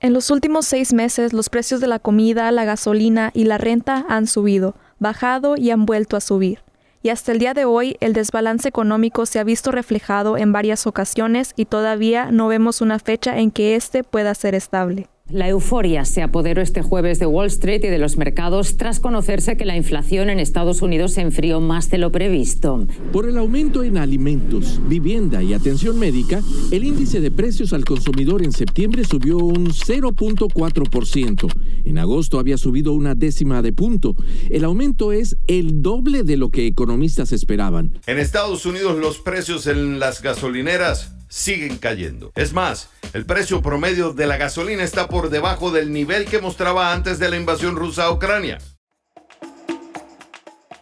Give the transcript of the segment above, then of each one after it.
En los últimos seis meses, los precios de la comida, la gasolina y la renta han subido, bajado y han vuelto a subir. Y hasta el día de hoy, el desbalance económico se ha visto reflejado en varias ocasiones y todavía no vemos una fecha en que éste pueda ser estable. La euforia se apoderó este jueves de Wall Street y de los mercados tras conocerse que la inflación en Estados Unidos se enfrió más de lo previsto. Por el aumento en alimentos, vivienda y atención médica, el índice de precios al consumidor en septiembre subió un 0.4%. En agosto había subido una décima de punto. El aumento es el doble de lo que economistas esperaban. En Estados Unidos los precios en las gasolineras siguen cayendo. Es más, el precio promedio de la gasolina está por debajo del nivel que mostraba antes de la invasión rusa a Ucrania.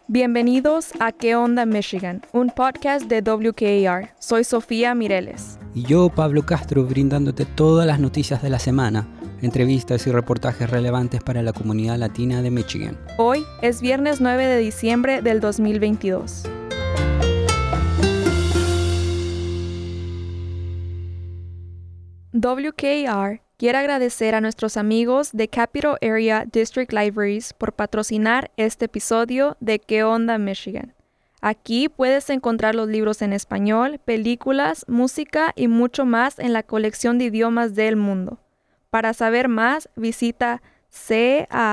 Bienvenidos a ¿Qué onda Michigan? Un podcast de WKAR. Soy Sofía Mireles. Y yo, Pablo Castro, brindándote todas las noticias de la semana, entrevistas y reportajes relevantes para la comunidad latina de Michigan. Hoy es viernes 9 de diciembre del 2022. WKR quiere agradecer a nuestros amigos de Capital Area District Libraries por patrocinar este episodio de ¿Qué onda Michigan? Aquí puedes encontrar los libros en español, películas, música y mucho más en la colección de idiomas del mundo. Para saber más, visita cadl.org.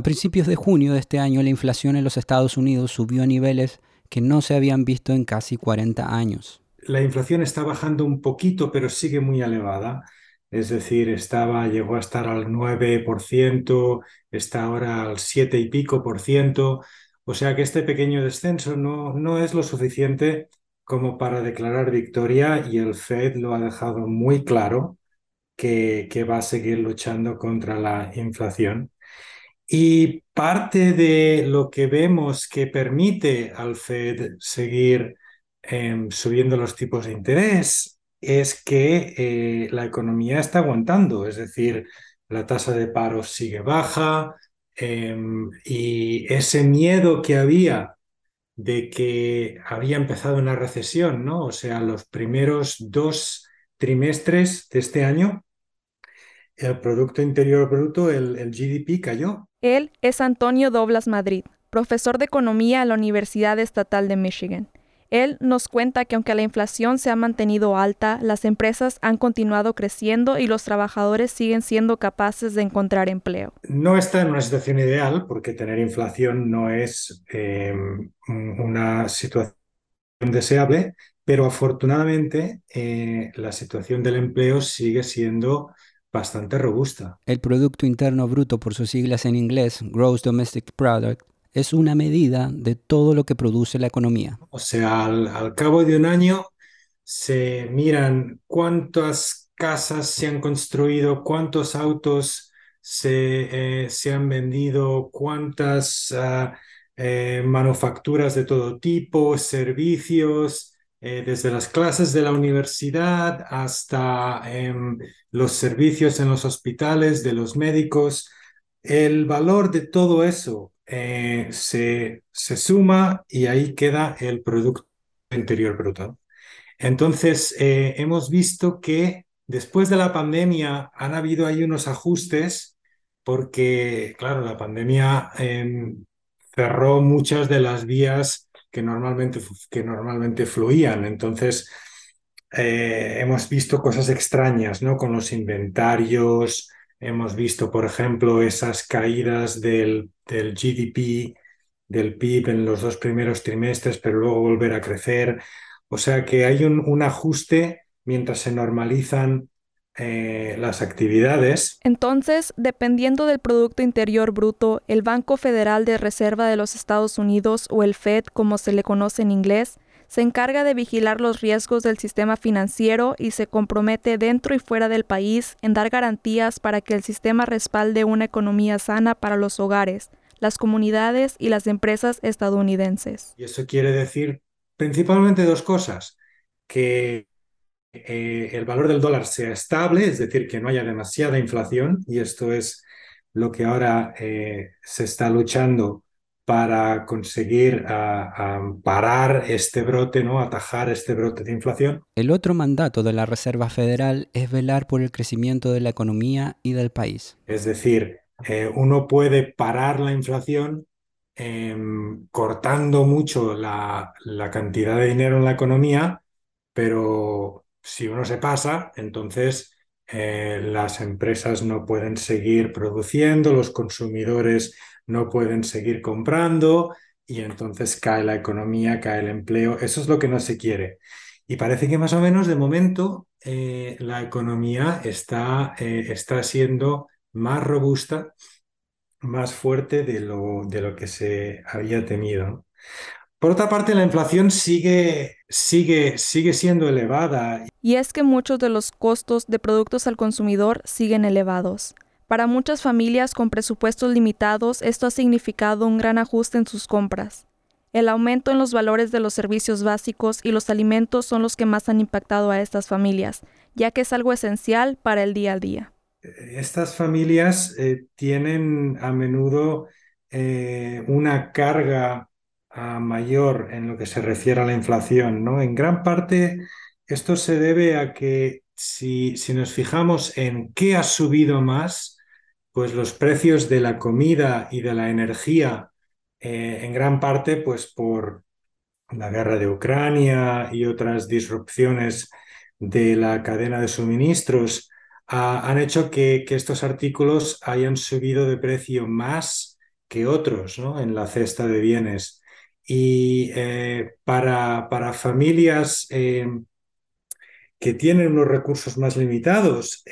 A principios de junio de este año, la inflación en los Estados Unidos subió a niveles que no se habían visto en casi 40 años. La inflación está bajando un poquito, pero sigue muy elevada. Es decir, estaba, llegó a estar al 9%, está ahora al 7 y pico por ciento. O sea que este pequeño descenso no, no es lo suficiente como para declarar victoria y el Fed lo ha dejado muy claro que, que va a seguir luchando contra la inflación. Y parte de lo que vemos que permite al Fed seguir em, subiendo los tipos de interés es que eh, la economía está aguantando, es decir, la tasa de paro sigue baja em, y ese miedo que había de que había empezado una recesión, ¿no? O sea, los primeros dos trimestres de este año, el Producto Interior Bruto, el GDP cayó él es Antonio Doblas Madrid, profesor de economía a la Universidad Estatal de Michigan. Él nos cuenta que aunque la inflación se ha mantenido alta, las empresas han continuado creciendo y los trabajadores siguen siendo capaces de encontrar empleo. No está en una situación ideal porque tener inflación no es eh, una situación deseable, pero afortunadamente eh, la situación del empleo sigue siendo bastante robusta. El Producto Interno Bruto, por sus siglas en inglés, Gross Domestic Product, es una medida de todo lo que produce la economía. O sea, al, cabo de un año se miran cuántas casas se han construido, cuántos autos se, eh, se han vendido, cuántas ah, eh, manufacturas de todo tipo, servicios, eh, desde las clases de la universidad hasta em, los servicios en los hospitales, de los médicos. El valor de todo eso eh, se, se suma y ahí queda el Producto Interior Bruto. Entonces, eh, hemos visto que después de la pandemia han habido ahí unos ajustes porque, claro, la pandemia em, cerró muchas de las vías que normalmente, que normalmente fluían. Entonces, eh, hemos visto cosas extrañas, ¿no? Con los inventarios, hemos visto, por ejemplo, esas caídas del, del GDP, del PIB en los dos primeros trimestres, pero luego volver a crecer. O sea que hay un, un ajuste mientras se normalizan eh, las actividades. Entonces, dependiendo del Producto Interior Bruto, el Banco Federal de Reserva de los Estados Unidos o el Fed, como se le conoce en inglés, se encarga de vigilar los riesgos del sistema financiero y se compromete dentro y fuera del país en dar garantías para que el sistema respalde una economía sana para los hogares, las comunidades y las empresas estadounidenses. Y eso quiere decir principalmente dos cosas, que eh, el valor del dólar sea estable, es decir, que no haya demasiada inflación, y esto es lo que ahora eh, se está luchando para conseguir parar este brote, ¿no? atajar este brote de inflación. El otro mandato de la Reserva Federal es velar por el crecimiento de la economía y del país. Es decir, eh, uno puede parar la inflación em, cortando mucho la, la cantidad de dinero en la economía, pero si uno se pasa, entonces eh, las empresas no pueden seguir produciendo, los consumidores no pueden seguir comprando y entonces cae la economía, cae el empleo. Eso es lo que no se quiere. Y parece que más o menos de momento eh, la economía está, eh, está siendo más robusta, más fuerte de lo, de lo que se había temido. Por otra parte, la inflación sigue, sigue, sigue siendo elevada. Y es que muchos de los costos de productos al consumidor siguen elevados. Para muchas familias con presupuestos limitados, esto ha significado un gran ajuste en sus compras. El aumento en los valores de los servicios básicos y los alimentos son los que más han impactado a estas familias, ya que es algo esencial para el día a día. Estas familias eh, tienen a menudo eh, una carga ah, mayor en lo que se refiere a la inflación, ¿no? En gran parte esto se debe a que si, si nos fijamos en qué ha subido más, pues los precios de la comida y de la energía, eh, en gran parte, pues por la guerra de Ucrania y otras disrupciones de la cadena de suministros, han hecho que, estos artículos hayan subido de precio más que otros ¿no? en la cesta de bienes. Y eh, para, para, familias eh, que tienen unos recursos más limitados,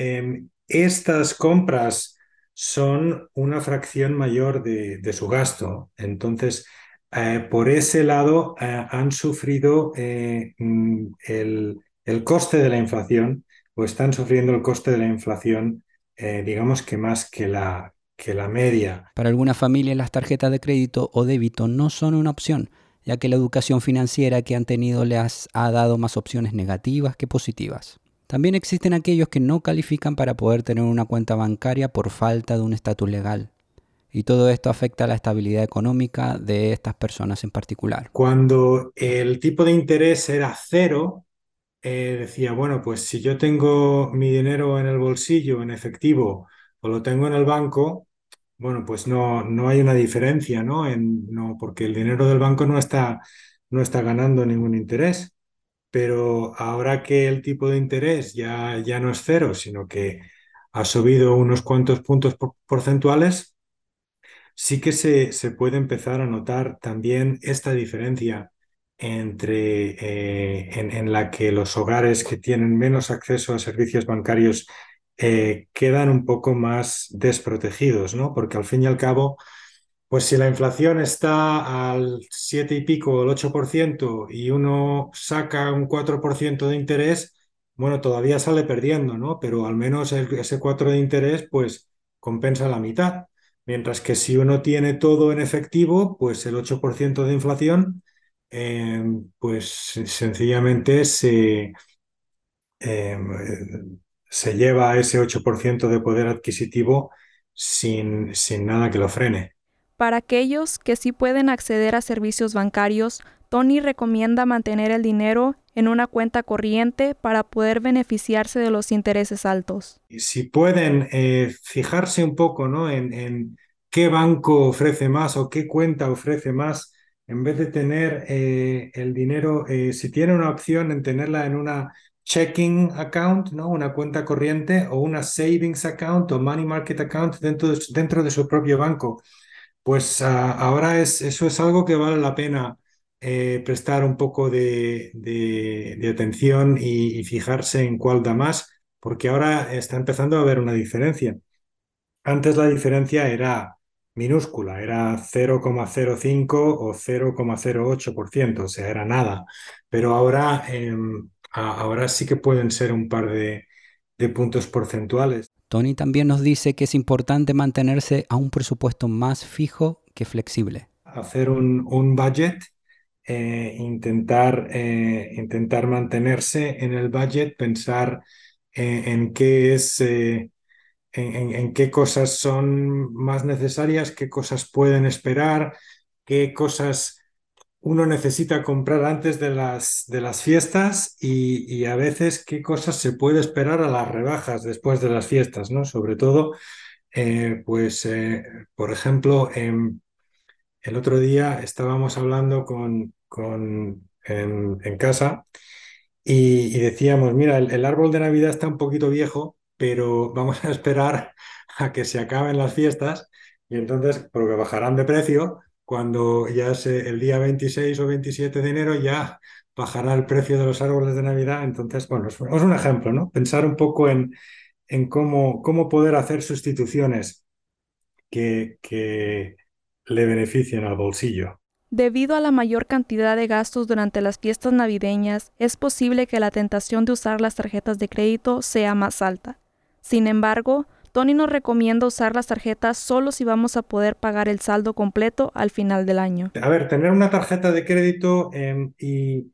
estas compras son una fracción mayor de, su gasto. Entonces, eh, por ese lado, eh, han sufrido mm, el, coste de la inflación o están sufriendo el coste de la inflación, digamos que más que la, que la media. Para algunas familias las tarjetas de crédito o débito no son una opción, ya que la educación financiera que han tenido les ha dado más opciones negativas que positivas. También existen aquellos que no califican para poder tener una cuenta bancaria por falta de un estatus legal. Y todo esto afecta a la estabilidad económica de estas personas en particular. Cuando el tipo de interés era cero, eh, decía, bueno, pues si yo tengo mi dinero en el bolsillo, en efectivo, o lo tengo en el banco, bueno, pues no, no hay una diferencia, ¿no? En, no porque el dinero del banco no está, no está ganando ningún interés pero ahora que el tipo de interés ya, ya no es cero, sino que ha subido unos cuantos puntos porcentuales, sí que se, se, puede empezar a notar también esta diferencia entre eh, en, la que los hogares que tienen menos acceso a servicios bancarios eh, quedan un poco más desprotegidos, ¿no? Porque al fin y al cabo, pues si la inflación está al 7 y pico, el 8%, y uno saca un 4% de interés, bueno, todavía sale perdiendo, ¿no? Pero al menos ese 4 de interés, pues compensa la mitad. Mientras que si uno tiene todo en efectivo, pues el 8% de inflación, eh, pues sencillamente se, eh, se lleva ese 8% de poder adquisitivo sin, sin nada que lo frene. Para aquellos que sí pueden acceder a servicios bancarios, Tony recomienda mantener el dinero en una cuenta corriente para poder beneficiarse de los intereses altos. Si pueden eh, fijarse un poco ¿no? en, qué banco ofrece más o qué cuenta ofrece más, en vez de tener eh, el dinero, eh, si tiene una opción en tenerla en una checking account, ¿no? una cuenta corriente o una savings account o money market account dentro dentro de su propio banco pues ah, ahora es, eso es algo que vale la pena eh, prestar un poco de, atención y, fijarse en cuál da más, porque ahora está empezando a haber una diferencia. Antes la diferencia era minúscula, era 0,05 o 0,08%, o sea, era nada. Pero ahora, em, ahora sí que pueden ser un par de puntos porcentuales. Tony también nos dice que es importante mantenerse a un presupuesto más fijo que flexible. Hacer un, budget, eh, intentar, eh, intentar mantenerse en el budget, pensar eh, en qué es, en, en, qué cosas son más necesarias, qué cosas pueden esperar, qué cosas uno necesita comprar antes de las, de las fiestas y, a veces qué cosas se puede esperar a las rebajas después de las fiestas, ¿no? Sobre todo, eh, pues, eh, por ejemplo, em, el otro día estábamos hablando con, con en, casa y, decíamos, mira, el, árbol de Navidad está un poquito viejo, pero vamos a esperar a que se acaben las fiestas y entonces, porque bajarán de precio, cuando ya se, el día 26 o 27 de enero ya bajará el precio de los árboles de Navidad. Entonces, bueno, es un ejemplo, ¿no? Pensar un poco en, en cómo, cómo poder hacer sustituciones que, que le beneficien al bolsillo. Debido a la mayor cantidad de gastos durante las fiestas navideñas, es posible que la tentación de usar las tarjetas de crédito sea más alta. Sin embargo, Tony nos recomienda usar las tarjetas solo si vamos a poder pagar el saldo completo al final del año. A ver, tener una tarjeta de crédito em, y,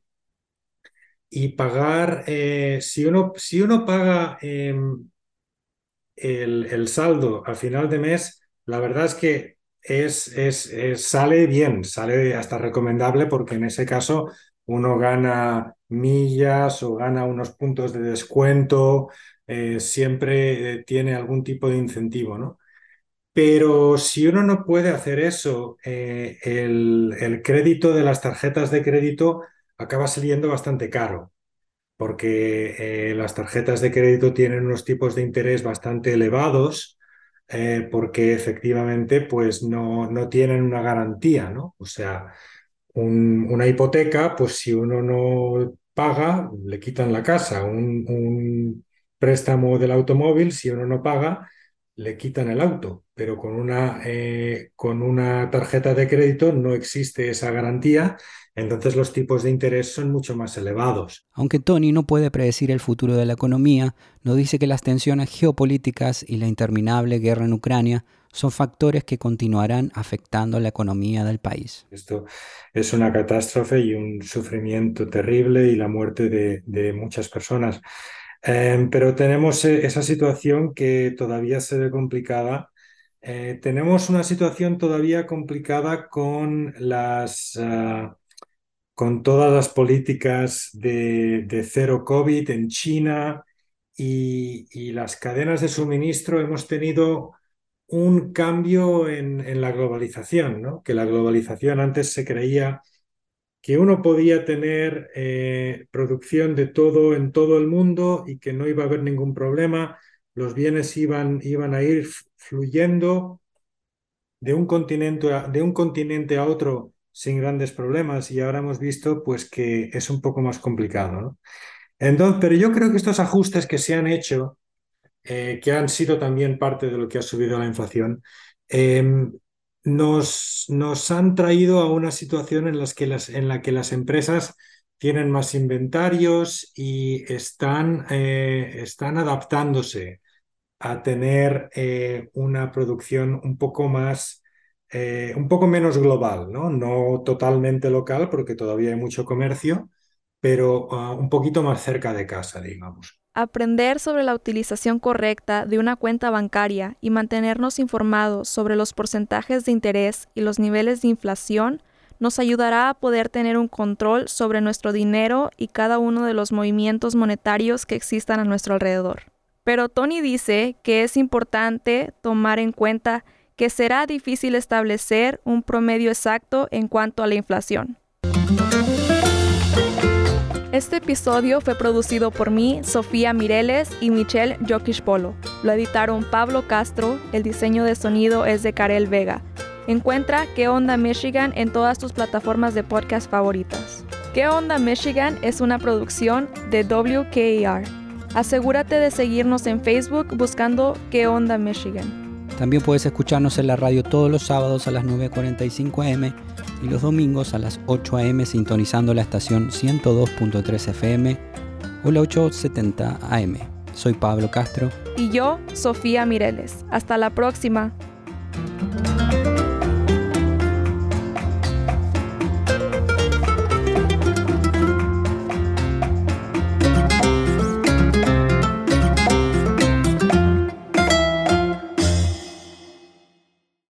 y, pagar, eh, si, uno, si uno paga em, el, el saldo al final de mes, la verdad es que es, es, sale bien, sale hasta recomendable porque en ese caso uno gana millas o gana unos puntos de descuento, eh, siempre eh, tiene algún tipo de incentivo, ¿no? Pero si uno no puede hacer eso, eh, el, el, crédito de las tarjetas de crédito acaba saliendo bastante caro, porque las tarjetas de crédito tienen unos tipos de interés bastante elevados porque efectivamente pues no, no, tienen una garantía, ¿no? O sea, una hipoteca, pues si uno no paga, le quitan la casa. Un, préstamo del automóvil, si uno no paga, le quitan el auto. Pero con una, eh, con una tarjeta de crédito no existe esa garantía entonces los tipos de interés son mucho más elevados. Aunque Tony no puede predecir el futuro de la economía, nos dice que las tensiones geopolíticas y la interminable guerra en Ucrania son factores que continuarán afectando la economía del país. Esto es una catástrofe y un sufrimiento terrible y la muerte de, muchas personas. Em, pero tenemos eh, esa situación que todavía se ve complicada. Eh, tenemos una situación todavía complicada con las... Ah, con todas las políticas de, cero COVID en China y, las cadenas de suministro, hemos tenido un cambio en, la globalización, ¿no? que la globalización antes se creía que uno podía tener eh, producción de todo en todo el mundo y que no iba a haber ningún problema, los bienes iban, iban a ir fluyendo de un continente de un continente a otro sin grandes problemas y ahora hemos visto pues que es un poco más complicado. Entonces, pero yo creo que estos ajustes que se han hecho, eh, que han sido también parte de lo que ha subido la inflación, em, nos, nos, han traído a una situación en, las que las, en la que las empresas tienen más inventarios y están, eh, están adaptándose a tener eh, una producción un poco más eh, un poco menos global, ¿no? No totalmente local, porque todavía hay mucho comercio, pero ah, un poquito más cerca de casa, digamos. Aprender sobre la utilización correcta de una cuenta bancaria y mantenernos informados sobre los porcentajes de interés y los niveles de inflación nos ayudará a poder tener un control sobre nuestro dinero y cada uno de los movimientos monetarios que existan a nuestro alrededor. Pero Tony dice que es importante tomar en cuenta que será difícil establecer un promedio exacto en cuanto a la inflación. Este episodio fue producido por mí, Sofía Mireles y Michelle Jokish Polo. Lo editaron Pablo Castro, el diseño de sonido es de Karel Vega. Encuentra ¿Qué onda Michigan en todas tus plataformas de podcast favoritas. ¿Qué onda Michigan es una producción de WKAR. Asegúrate de seguirnos en Facebook buscando ¿Qué onda Michigan? También puedes escucharnos en la radio todos los sábados a las 9.45 am y los domingos a las 8 am sintonizando la estación 102.3 FM o la 870 am. Soy Pablo Castro. Y yo, Sofía Mireles. Hasta la próxima.